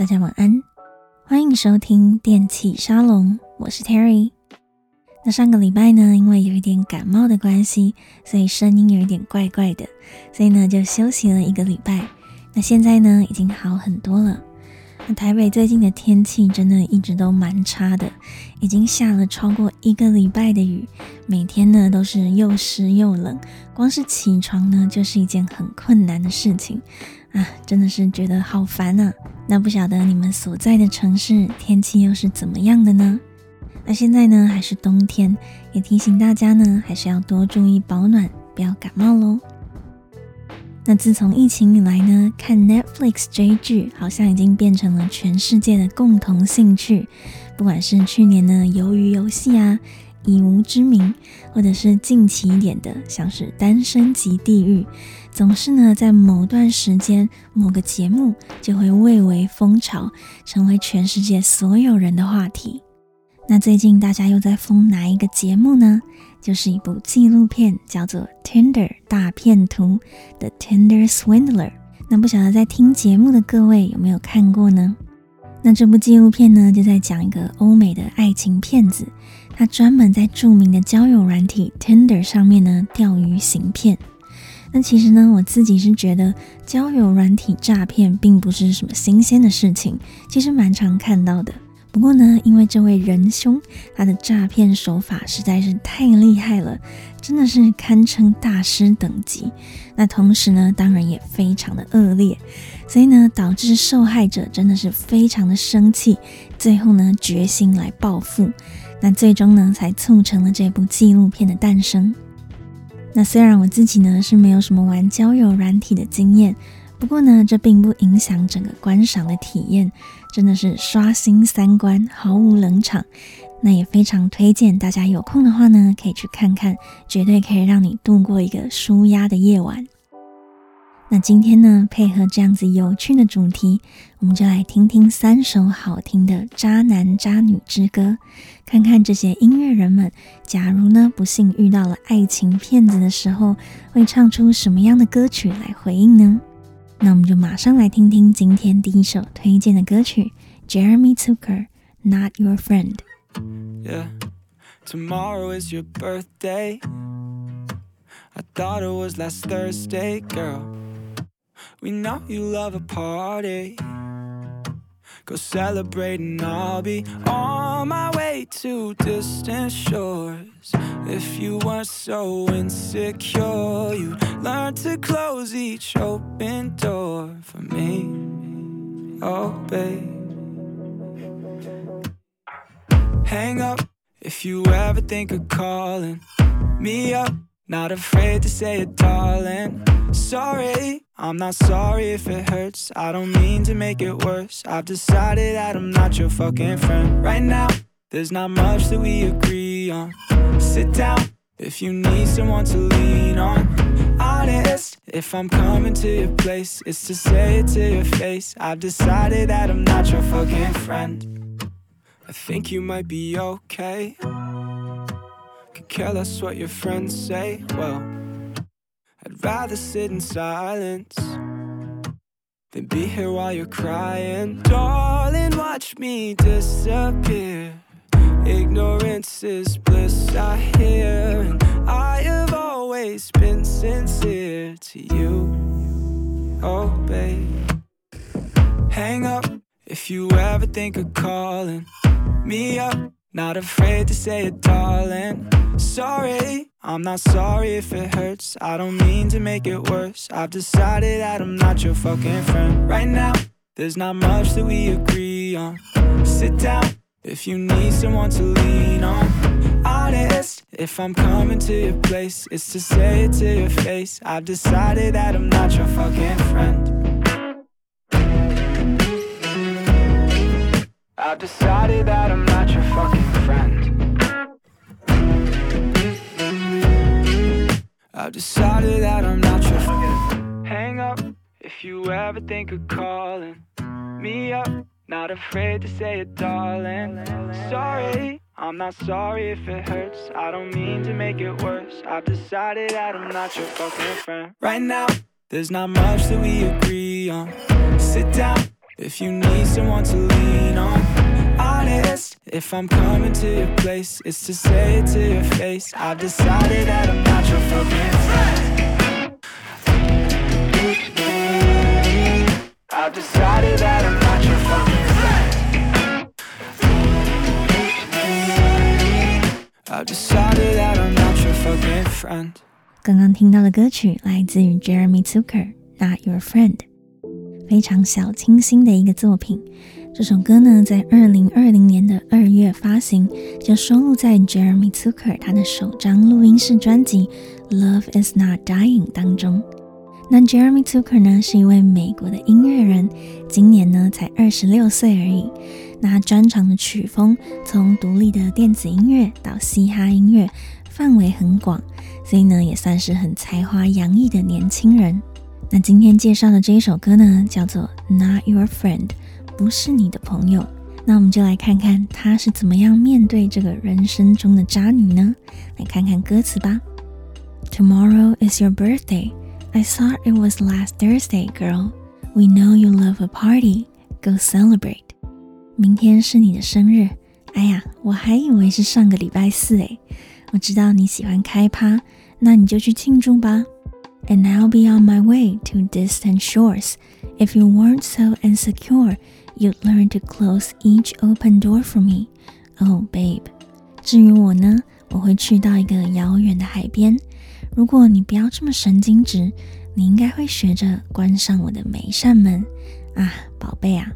大家晚安，欢迎收听电器沙龙，我是 Terry。那上个礼拜呢，因为有一点感冒的关系，所以声音有一点怪怪的，所以呢就休息了一个礼拜。那现在呢已经好很多了。那台北最近的天气真的一直都蛮差的，已经下了超过一个礼拜的雨，每天呢都是又湿又冷，光是起床呢就是一件很困难的事情啊，真的是觉得好烦啊。那不晓得你们所在的城市天气又是怎么样的呢？那现在呢还是冬天，也提醒大家呢还是要多注意保暖，不要感冒喽。那自从疫情以来呢，看 Netflix 追剧好像已经变成了全世界的共同兴趣。不管是去年的《鱿鱼游戏》啊，《以无之名》，或者是近期一点的，像是《单身即地狱》，总是呢在某段时间某个节目就会蔚为风潮，成为全世界所有人的话题。那最近大家又在疯哪一个节目呢？就是一部纪录片，叫做《Tinder 大骗徒》The Tinder Swindler。那不晓得在听节目的各位有没有看过呢？那这部纪录片呢，就在讲一个欧美的爱情骗子，他专门在著名的交友软体 Tinder 上面呢钓鱼行骗。那其实呢，我自己是觉得交友软体诈骗并不是什么新鲜的事情，其实蛮常看到的。不过呢，因为这位仁兄他的诈骗手法实在是太厉害了，真的是堪称大师等级。那同时呢，当然也非常的恶劣，所以呢，导致受害者真的是非常的生气，最后呢，决心来报复。那最终呢，才促成了这部纪录片的诞生。那虽然我自己呢是没有什么玩交友软体的经验。不过呢，这并不影响整个观赏的体验，真的是刷新三观，毫无冷场。那也非常推荐大家有空的话呢，可以去看看，绝对可以让你度过一个舒压的夜晚。那今天呢，配合这样子有趣的主题，我们就来听听三首好听的渣男渣女之歌，看看这些音乐人们，假如呢不幸遇到了爱情骗子的时候，会唱出什么样的歌曲来回应呢？那我们就马上来听听今天第一首推荐的歌曲，Jeremy Zucker，《Not Your Friend》。Yeah, tomorrow is your birthday. I thought it was last Thursday, girl. We know you love a party. Go celebrate and I'll be on my way to distant shores. If you weren't so insecure, you'd learn to close each open door for me. Oh, babe. Hang up if you ever think of calling me up. Not afraid to say it, darling. Sorry, I'm not sorry if it hurts. I don't mean to make it worse. I've decided that I'm not your fucking friend. Right now, there's not much that we agree on. Sit down if you need someone to lean on. Honest, if I'm coming to your place, it's to say it to your face. I've decided that I'm not your fucking friend. I think you might be okay. Could care less what your friends say. Well, rather sit in silence than be here while you're crying. Darling, watch me disappear. Ignorance is bliss, I hear. And I have always been sincere to you. Oh, babe. Hang up if you ever think of calling me up. Not afraid to say it, darling. Sorry, I'm not sorry if it hurts. I don't mean to make it worse. I've decided that I'm not your fucking friend. Right now, there's not much that we agree on. Sit down if you need someone to lean on. Honest, if I'm coming to your place, it's to say it to your face. I've decided that I'm not your fucking friend. I've decided that I'm not your fucking friend. I've decided that I'm not your fucking Hang up if you ever think of calling me up. Not afraid to say it, darling. Sorry, I'm not sorry if it hurts. I don't mean to make it worse. I've decided that I'm not your fucking friend. Right now, there's not much that we agree on. Sit down if you need someone to lean on Honest, if I'm coming to your place, it's to say it to your face. I've decided that I'm not your fucking friend. I've decided that I'm not your fucking friend. I've decided that I'm not your fucking friend. 刚刚听到的歌曲来自于 Jeremy Zucker，《Not Your Friend》，非常小清新的一个作品。 这首歌呢，在二零二零年的二月发行，就收录在 Jeremy Zucker 他的首张录音室专辑《Love Is Not Dying》当中。那 Jeremy Zucker 呢，是一位美国的音乐人，今年呢才二十六岁而已。那他专长的曲风从独立的电子音乐到嘻哈音乐，范围很广。所以呢，也算是很才华洋溢的年轻人。那今天介绍的这一首歌呢，叫做《Not Your Friend》，不是你的朋友。那我们就来看看他是怎么样面对这个人生中的渣女呢？来看看歌词吧。Tomorrow is your birthday. I thought it was last Thursday, girl. We know you love a party. Go celebrate. 明天是你的生日。哎呀，我还以为是上个礼拜四诶。我知道你喜欢开趴。那你就去庆祝吧。And I'll be on my way to distant shores. If you weren't so insecure, you'd learn to close each open door for me. Oh, babe. 至于我呢，我会去到一个遥远的海边。如果你不要这么神经质，你应该会学着关上我的每一扇门。啊，宝贝啊。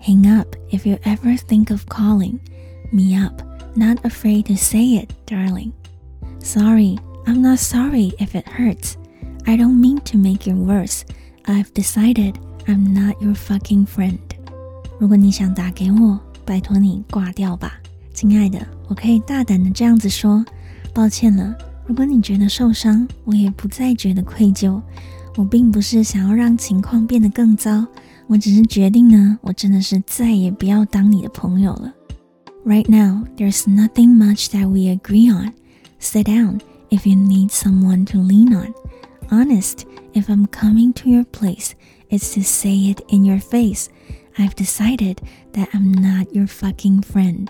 Hang up if you ever think of calling me up. Not afraid to say it, darling. Sorry. I'm not sorry if it hurts. I don't mean to make it worse. I've decided I'm not your fucking friend. 如果你想打给我，拜托你挂掉吧，亲爱的。我可以大胆的这样子说，抱歉了。如果你觉得受伤，我也不再觉得愧疚。我并不是想要让情况变得更糟，我只是决定呢，我真的是再也不要当你的朋友了。Right now, there's nothing much that we agree on. Sit down. If you need someone to lean on, Honest, if I'm coming to your place, it's to say it in your face. I've decided that I'm not your fucking friend.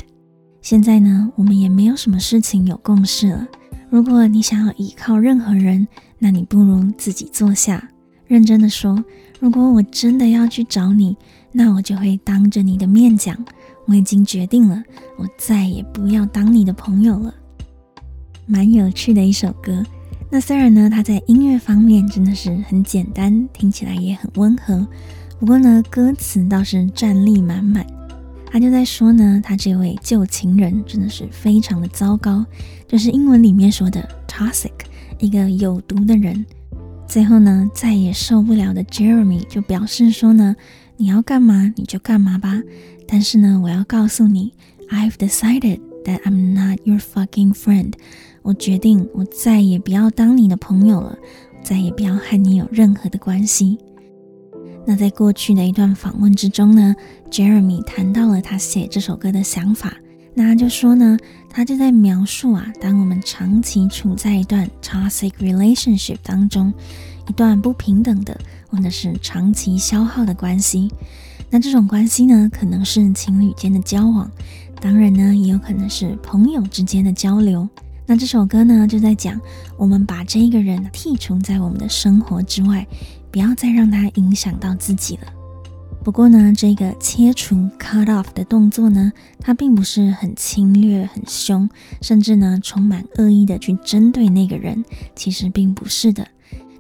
现在呢，我们也没有什么事情有共识了。如果你想要依靠任何人，那你不如自己坐下。认真的说，如果我真的要去找你，那我就会当着你的面讲，我已经决定了，我再也不要当你的朋友了。蛮有趣的一首歌，那虽然呢，它在音乐方面真的是很简单，听起来也很温和，不过呢，歌词倒是战力满满。他就在说呢，他这位旧情人真的是非常的糟糕，就是英文里面说的 toxic，一个有毒的人。最后呢，再也受不了的 Jeremy 就表示说呢，你要干嘛你就干嘛吧，但是呢，我要告诉你，I've decided that I'm not your fucking friend。我决定，我再也不要当你的朋友了，再也不要和你有任何的关系。那在过去的一段访问之中呢，Jeremy 谈到了他写这首歌的想法。那他就说呢，他就在描述啊，当我们长期处在一段 toxic relationship 当中，一段不平等的或者是长期消耗的关系。那这种关系呢，可能是情侣间的交往，当然呢，也有可能是朋友之间的交流。那这首歌呢，就在讲我们把这一个人剔除在我们的生活之外，不要再让他影响到自己了。不过呢，这个切除 （cut off） 的动作呢，它并不是很侵略、很凶，甚至呢充满恶意的去针对那个人。其实并不是的。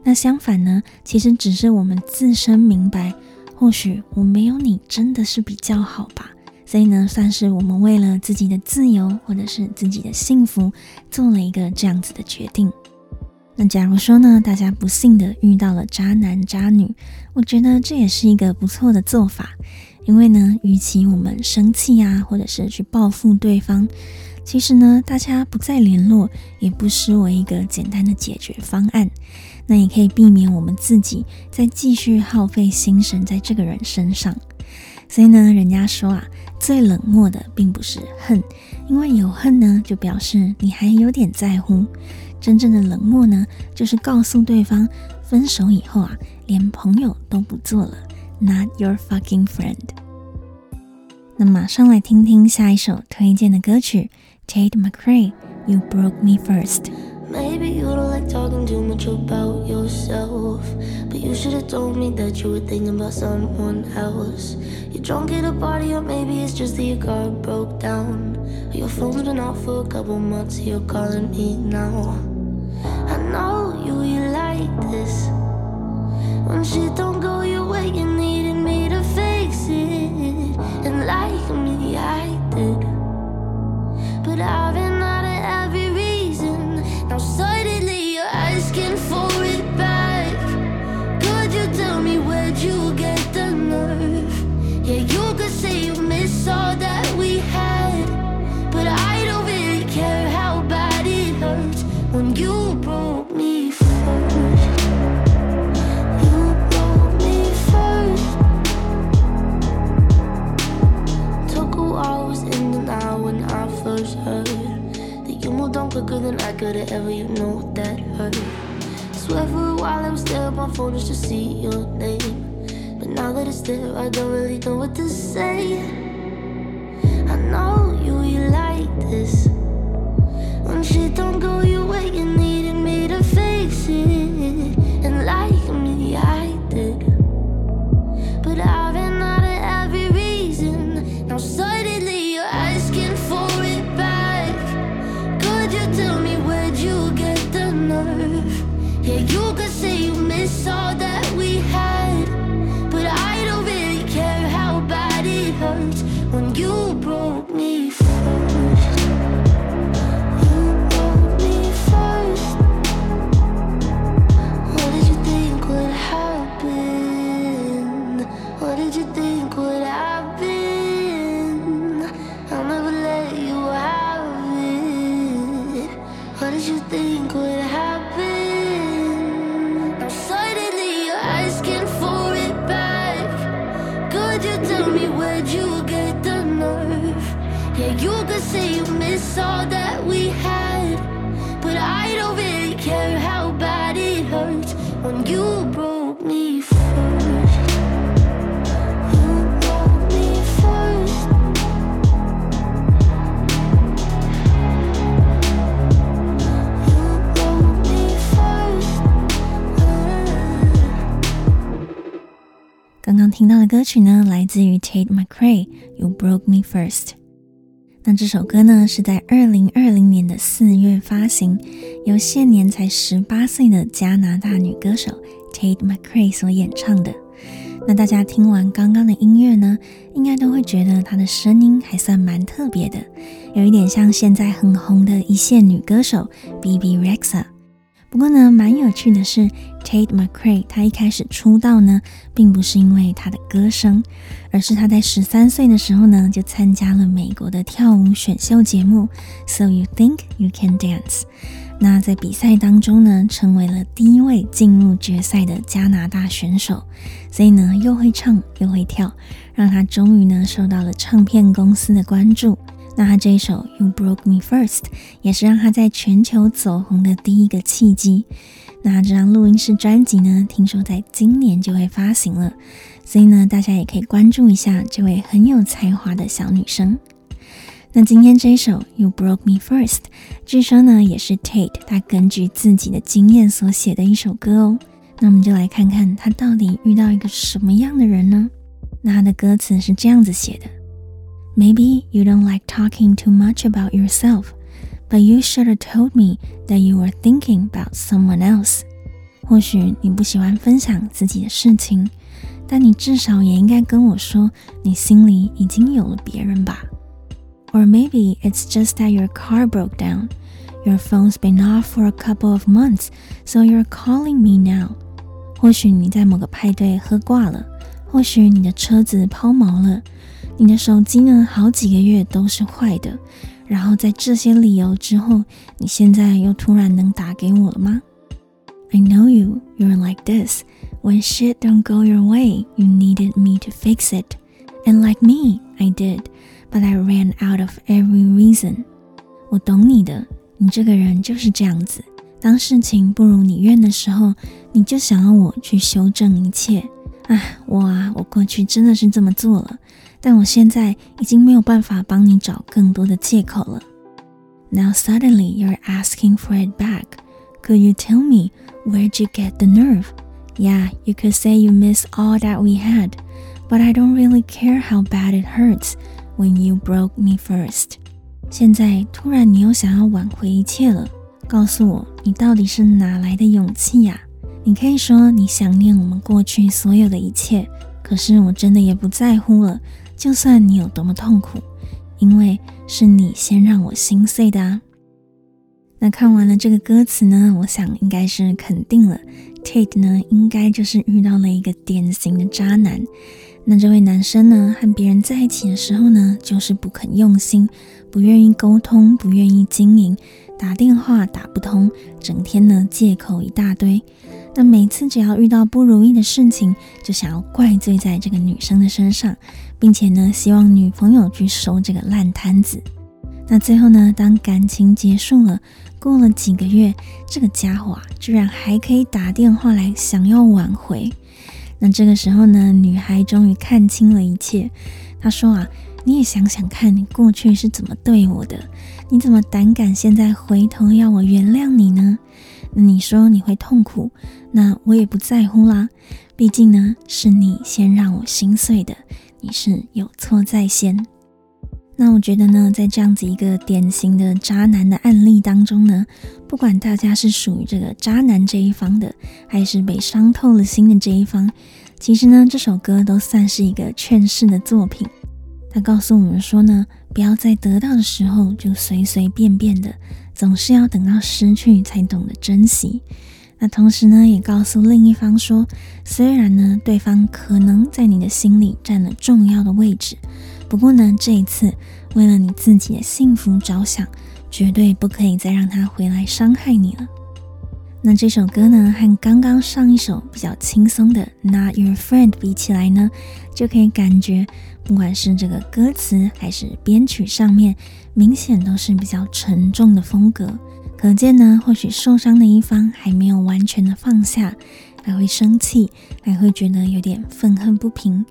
那相反呢，其实只是我们自身明白，或许我没有你真的是比较好吧。所以呢，算是我们为了自己的自由或者是自己的幸福，做了一个这样子的决定。那假如说呢，大家不幸的遇到了渣男渣女，我觉得这也是一个不错的做法。因为呢，与其我们生气啊，或者是去报复对方，其实呢，大家不再联络，也不失为一个简单的解决方案。那也可以避免我们自己再继续耗费心神在这个人身上。所以呢，人家说啊，最冷漠的并不是恨，因为有恨呢，就表示你还有点在乎。真正的冷漠呢，就是告诉对方，分手以后啊，连朋友都不做了，not your fucking friend。那马上来听听下一首推荐的歌曲，Tate McRae。You broke me first. Maybe you don't like talking too much about yourself. But you should have told me that you were thinking about someone else. You're drunk at a party, or maybe it's just that your car broke down. Your phone's been off for a couple months, you're calling me now. I know you, you like this. When shit don't go your way, you needed me to fix it. And like me, I did. But I've been could've ever, you know that hurt. Swear for a while I was there on my phone just to see your name. But now that it's there, I don't really know what to say. I know you, you like this. When shit don't go your way, you needed me to fix it. 歌曲呢，来自于 Tate McRae，《You Broke Me First》。那这首歌呢，是在二零二零年的四月发行，由现年才十八岁的加拿大女歌手 Tate McRae 所演唱的。那大家听完刚刚的音乐呢，应该都会觉得她的声音还算蛮特别的，有一点像现在很红的一线女歌手 BB REXA。不过呢，蛮有趣的是，Tate McRae 她一开始出道呢，并不是因为她的歌声，而是她在十三岁的时候呢，就参加了美国的跳舞选秀节目 So You Think You Can Dance。那在比赛当中呢，成为了第一位进入决赛的加拿大选手，所以呢，又会唱又会跳，让他终于呢受到了唱片公司的关注。那他这一首《You Broke Me First》也是让他在全球走红的第一个契机。那这张录音室专辑呢，听说在今年就会发行了，所以呢，大家也可以关注一下这位很有才华的小女生。那今天这一首《You Broke Me First》，据说呢也是 Tate 他根据自己的经验所写的一首歌哦。那我们就来看看他到底遇到一个什么样的人呢？那他的歌词是这样子写的。Maybe you don't like talking too much about yourself, but you should have told me that you were thinking about someone else. 或许你不喜欢分享自己的事情，但你至少也应该跟我说，你心里已经有了别人吧。Or maybe it's just that your car broke down. Your phone's been off for a couple of months, so you're calling me now. 或许你在某个派对喝挂了，或许你的车子抛锚了。 你的手机呢，好几个月都是坏的，然后在这些理由之后，你现在又突然能打给我了吗？I know you, you're like this. When shit don't go your way, you needed me to fix it. And like me, I did, but I ran out of every reason. 我懂你的，你这个人就是这样子。当事情不如你愿的时候，你就想要我去修正一切。唉，我啊，我过去真的是这么做了，但我现在已经没有办法帮你找更多的借口了。Now suddenly you're asking for it back. Could you tell me where'd you get the nerve? Yeah, you could say you miss all that we had, but I don't really care how bad it hurts when you broke me first. 现在突然你又想要挽回一切了，告诉我你到底是哪来的勇气呀？你可以说你想念我们过去所有的一切，可是我真的也不在乎了。就算你有多么痛苦，因为是你先让我心碎的啊。那看完了这个歌词呢，我想应该是肯定了，Tate 呢应该就是遇到了一个典型的渣男。那这位男生呢，和别人在一起的时候呢，就是不肯用心，不愿意沟通，不愿意经营，打电话打不通，整天呢借口一大堆。那每次只要遇到不如意的事情，就想要怪罪在这个女生的身上，并且呢，希望女朋友去收这个烂摊子。那最后呢，当感情结束了，过了几个月，这个家伙啊，居然还可以打电话来想要挽回。那这个时候呢，女孩终于看清了一切。她说啊，你也想想看，你过去是怎么对我的？你怎么胆敢现在回头要我原谅你呢？你说你会痛苦，那我也不在乎啦。毕竟呢，是你先让我心碎的，你是有错在先。那我觉得呢，在这样子一个典型的渣男的案例当中呢，不管大家是属于这个渣男这一方的，还是被伤透了心的这一方，其实呢，这首歌都算是一个劝世的作品。他告诉我们说呢，不要在得到的时候就随随便便的，总是要等到失去才懂得珍惜。那同时呢，也告诉另一方说，虽然呢，对方可能在你的心里占了重要的位置，不过呢，这一次为了你自己的幸福着想，绝对不可以再让他回来伤害你了。那这首歌呢，和刚刚上一首比较轻松的《Not Your Friend》比起来呢，就可以感觉，不管是这个歌词还是编曲上面，明显都是比较沉重的风格。可见呢，或许受伤的一方还没有完全的放下，还会生气，还会觉得有点愤恨不平。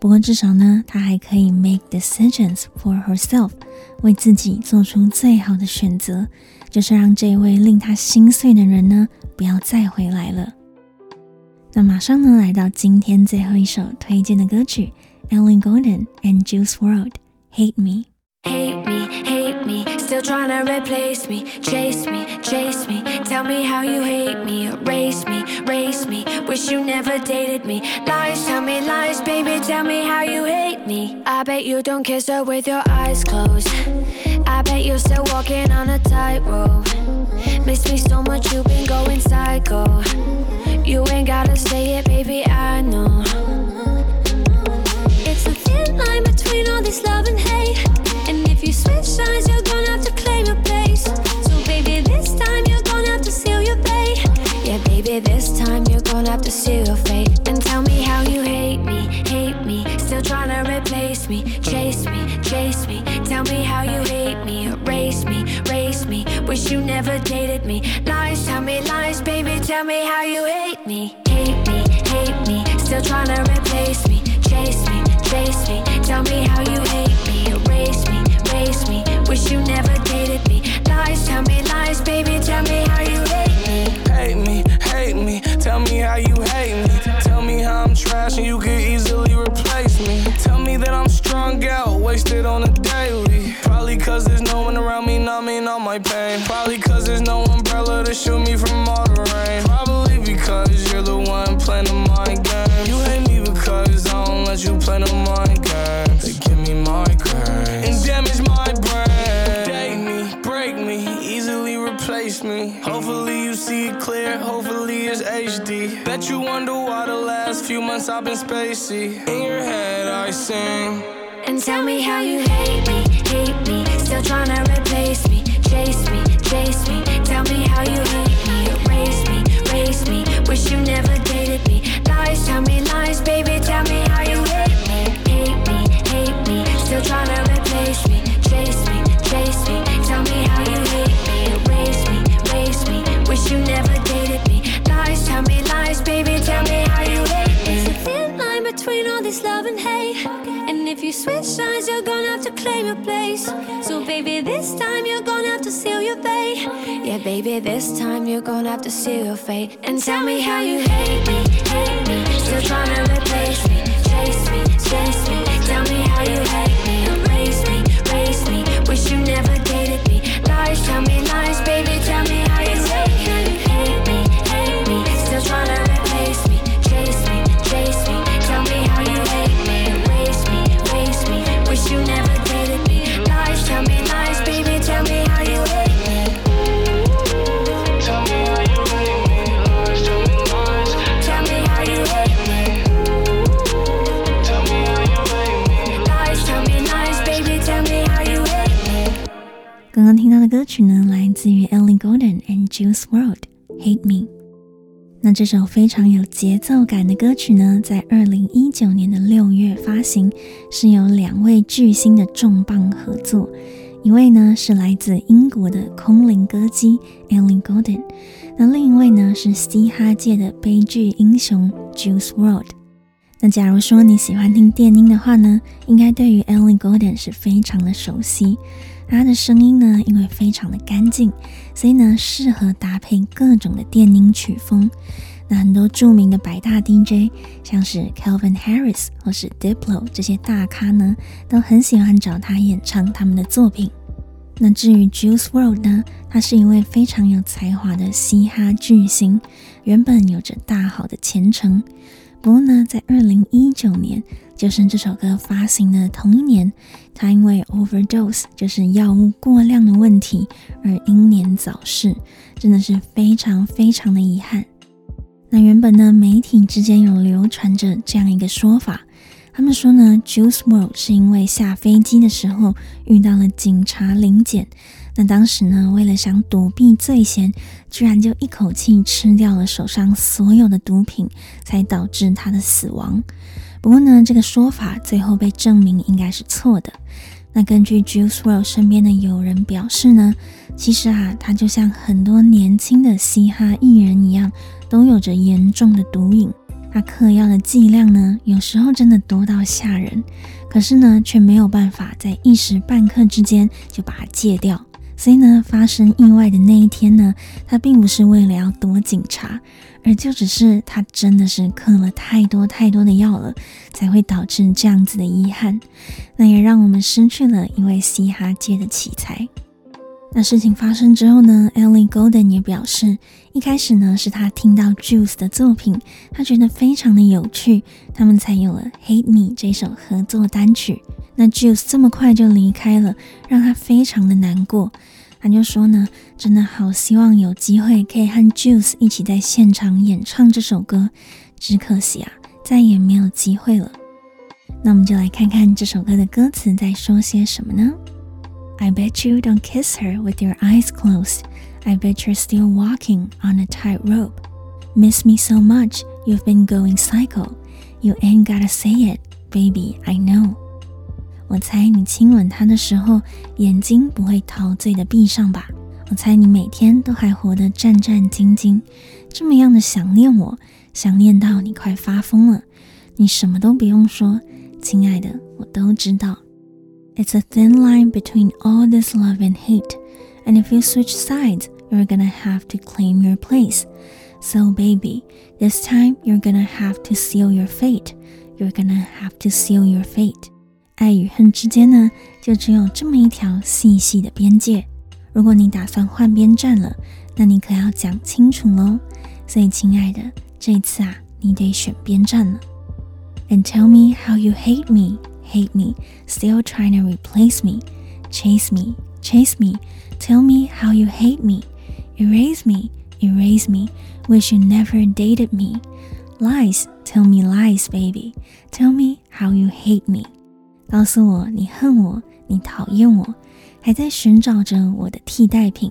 不过至少呢，他还可以 make decisions for herself，为自己做出最好的选择。就是让这位令他心碎的人呢，不要再回来了。那马上呢，来到今天最后一首推荐的歌曲，Ellie Goulding and Juice World, Hate Me。Hate me, hate me, still trying to replace me, chase me, chase me, tell me how you hate me, erase me, erase me, wish you never dated me, lies, tell me lies, baby, tell me how you hate me. I bet you don't kiss her with your eyes closed. I bet you're still walking on a tightrope. Miss me so much, you've been going psycho. You ain't gotta say it, baby, I know. Between all this love and hate. And if you switch sides, you're gonna have to claim your place. So, baby, this time you're gonna have to seal your fate. Yeah, baby, this time you're gonna have to seal your fate. And tell me how you hate me, hate me. Still trying to replace me, chase me, chase me. Tell me how you hate me, erase me, erase me. Wish you never dated me. Lies, tell me lies, baby. Tell me how you hate me, hate me, hate me. Still trying to replace me, chase me, chase me. Tell me how you hate months I've spacey. In your head I sing. And tell me how you hate me, hate me. Still trying to replace me, chase me, chase me. Tell me how you hate me, erase me, erase me. Wish you never dated me. Lies, tell me lies, baby. Tell me how you baby, this time you're gonna have to seal your fate. And tell me how you hate me, hate me. Still trying to replace me, chase me, chase me. Tell me how you hate me, 曲呢，来自于 Ellie Goulding and Juice WRLD，《Hate Me》。那这首非常有节奏感的歌曲呢，在二零一九年的六月发行，是由两位巨星的重磅合作。一位呢是来自英国的空灵歌姬 Ellie Goulding，那另一位呢是嘻哈界的悲剧英雄 Juice WRLD。那假如说你喜欢听电音的话呢，应该对于 Ellie Goulding 是非常的熟悉。她的声音呢，因为非常的干净，所以呢适合搭配各种的电音曲风。那很多著名的百大 DJ，像是 Calvin Harris 或是 Diplo 这些大咖呢，都很喜欢找他演唱他们的作品。那至于 Juice WRLD 呢，他是一位非常有才华的嘻哈巨星，原本有着大好的前程。不过呢，在二零一九年，就是这首歌发行的同一年，他因为 overdose，就是药物过量的问题而英年早逝，真的是非常非常的遗憾。那原本呢，媒体之间有流传着这样一个说法，他们说呢，Juice World 是因为下飞机的时候遇到了警察临检。那当时呢，为了想躲避罪嫌，居然就一口气吃掉了手上所有的毒品，才导致他的死亡。不过呢，这个说法最后被证明应该是错的。那根据 Juice WRLD 身边的友人表示呢，其实啊，他就像很多年轻的嘻哈艺人一样，都有着严重的毒瘾。他嗑药的剂量呢，有时候真的多到吓人，可是呢，却没有办法在一时半刻之间就把它戒掉。所以呢，发生意外的那一天呢，他并不是为了要躲警察，而就只是他真的是嗑了太多太多的药了，才会导致这样子的遗憾。那也让我们失去了一位嘻哈界的奇才。那事情发生之后呢，Ellie Golden 也表示，一开始呢是他听到 Juice 的作品，他觉得非常的有趣，他们才有了《Hate Me》这首合作单曲。那 Juice 这么快就离开了，让他非常的难过。他就说呢，真的好希望有机会可以和 Juice 一起在现场演唱这首歌，只可惜啊，再也没有机会了。那我们就来看看这首歌的歌词在说些什么呢？I bet you don't kiss her with your eyes closed. I bet you're still walking on a tightrope. Miss me so much, you've been going psycho. You ain't gotta say it, baby, I know. 我猜你亲吻他的时候，眼睛不会陶醉的闭上吧？我猜你每天都还活得战战兢兢，这么样的想念我，想念到你快发疯了。你什么都不用说，亲爱的，我都知道。It's a thin line between all this love and hate, and if you switch sides, you're gonna have to claim your place. So baby, this time you're gonna have to seal your fate. You're gonna have to seal your fate. 爱与恨之间呢，就只有这么一条细细的边界。如果你打算换边站了，那你可要讲清楚喽。所以，亲爱的，这次啊，你得选边站了。And tell me how you hate me, hate me, still trying to replace me, chase me, chase me. Tell me how you hate me, erase me, erase me. Wish you never dated me. Lies, tell me lies, baby. Tell me how you hate me. 告诉我你恨我，你讨厌我，还在寻找着我的替代品，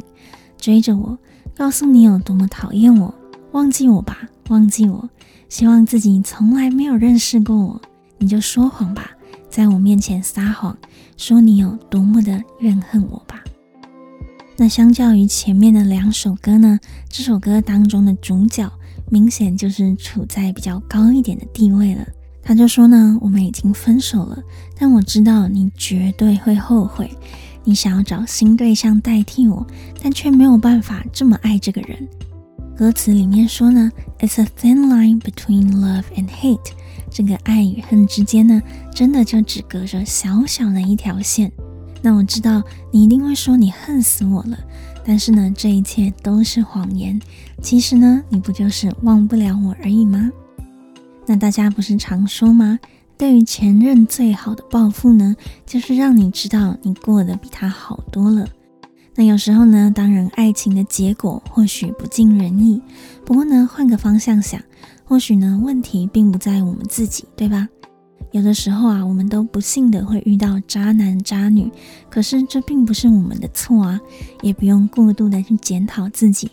追着我，告诉你有多么讨厌我，忘记我吧，忘记我，希望自己从来没有认识过我，你就说谎吧，在我面前撒谎，说你有多么的怨恨我吧。那相较于前面的两首歌呢，这首歌当中的主角明显就是处在比较高一点的地位了。他就说呢，我们已经分手了，但我知道你绝对会后悔。你想要找新对象代替我，但却没有办法这么爱这个人。歌词里面说呢，It's a thin line between love and hate。这个爱与恨之间呢，真的就只隔着小小的一条线。那我知道你一定会说你恨死我了，但是呢，这一切都是谎言。其实呢，你不就是忘不了我而已吗？那大家不是常说吗？对于前任最好的报复呢，就是让你知道你过得比他好多了。那有时候呢，当然爱情的结果或许不尽人意，不过呢，换个方向想，或许呢，问题并不在我们自己，对吧？有的时候啊，我们都不幸的会遇到渣男渣女，可是这并不是我们的错啊，也不用过度的去检讨自己，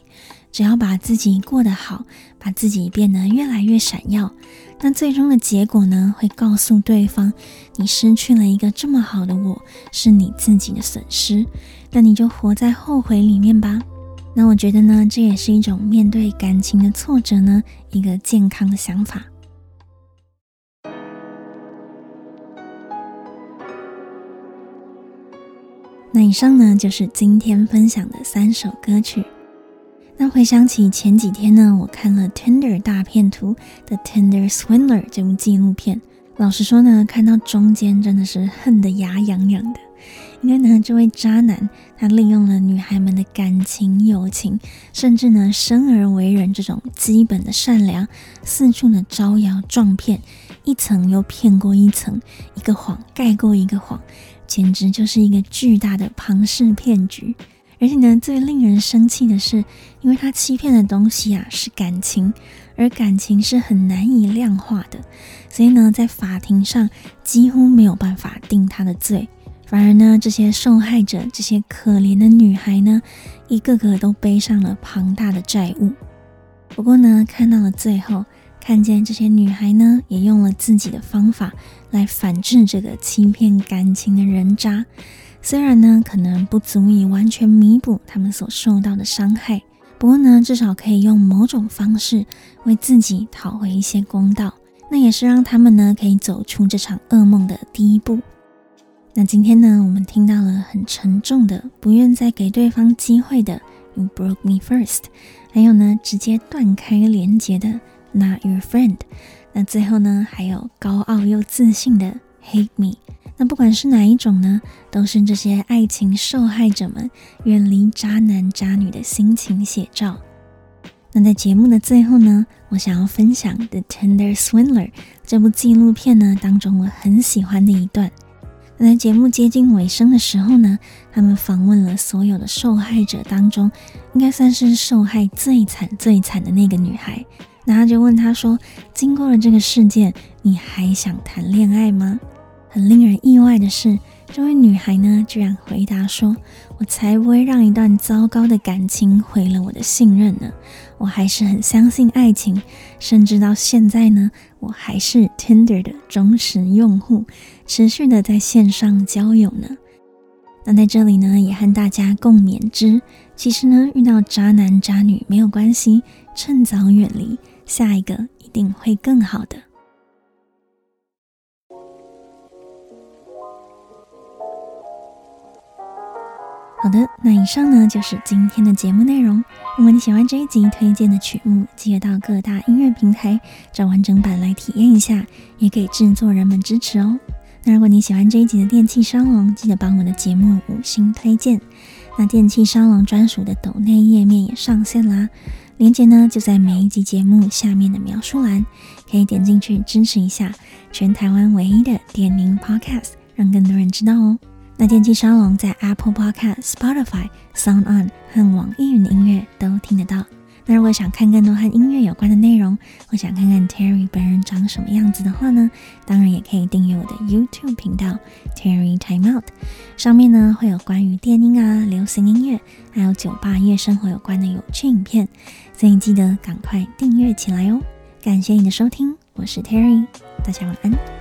只要把自己过得好，把自己变得越来越闪耀，那最终的结果呢，会告诉对方，你失去了一个这么好的我，是你自己的损失，那你就活在后悔里面吧。那我觉得呢，这也是一种面对感情的挫折呢，一个健康的想法。那以上呢，就是今天分享的三首歌曲。那回想起前几天呢，我看了《Tinder 大骗徒》的《Tinder Swindler》这部纪录片，老实说呢，看到中间真的是恨得牙痒痒的。因为呢，这位渣男他利用了女孩们的感情、友情，甚至呢，生而为人这种基本的善良，四处的招摇撞骗，一层又骗过一层，一个谎盖过一个谎。简直就是一个巨大的庞氏骗局，而且呢，最令人生气的是，因为他欺骗的东西啊是感情，而感情是很难以量化的，所以呢，在法庭上几乎没有办法定他的罪，反而呢，这些受害者，这些可怜的女孩呢，一个个都背上了庞大的债务。不过呢，看到了最后。看见这些女孩呢，也用了自己的方法来反制这个欺骗感情的人渣。虽然呢，可能不足以完全弥补他们所受到的伤害，不过呢，至少可以用某种方式为自己讨回一些公道。那也是让他们呢，可以走出这场噩梦的第一步。那今天呢，我们听到了很沉重的，不愿再给对方机会的 “You broke me first”，还有呢，直接断开连接的。Not your friend。那最后呢，还有高傲又自信的 Hate me。那不管是哪一种呢，都是这些爱情受害者们远离渣男渣女的心情写照。那在节目的最后呢，我想要分享《The Tender Swindler》这部纪录片呢当中我很喜欢的一段。那在节目接近尾声的时候呢，他们访问了所有的受害者当中，应该算是受害最惨最惨的那个女孩。然后就问他说：“经过了这个事件，你还想谈恋爱吗？”很令人意外的是，这位女孩呢，居然回答说：“我才不会让一段糟糕的感情毁了我的信任呢！我还是很相信爱情，甚至到现在呢，我还是 Tinder 的忠实用户，持续的在线上交友呢。”那在这里呢，也和大家共勉之。其实呢，遇到渣男渣女没有关系，趁早远离。下一个一定会更好的。好的，那以上呢就是今天的节目内容。如果你喜欢这一集推荐的曲目，记得到各大音乐平台找完整版来体验一下，也给制作人们支持哦。那如果你喜欢这一集的电气沙龙，记得帮我的节目五星推荐。那电气沙龙专属的抖内页面也上线啦。链接呢，就在每一集节目下面的描述栏，可以点进去支持一下全台湾唯一的电音 Podcast，让更多人知道哦。那电气沙龙在 Apple Podcast、Spotify、Sound On 和网易云音乐都听得到。那如果想看更多和音乐有关的内容，或想看看 Terry 本人长什么样子的话呢，当然也可以订阅我的 YouTube 频道 Terry Time Out，上面呢会有关于电音啊、流行音乐，还有酒吧夜生活有关的有趣影片，所以记得赶快订阅起来哦。感谢你的收听，我是 Terry，大家晚安。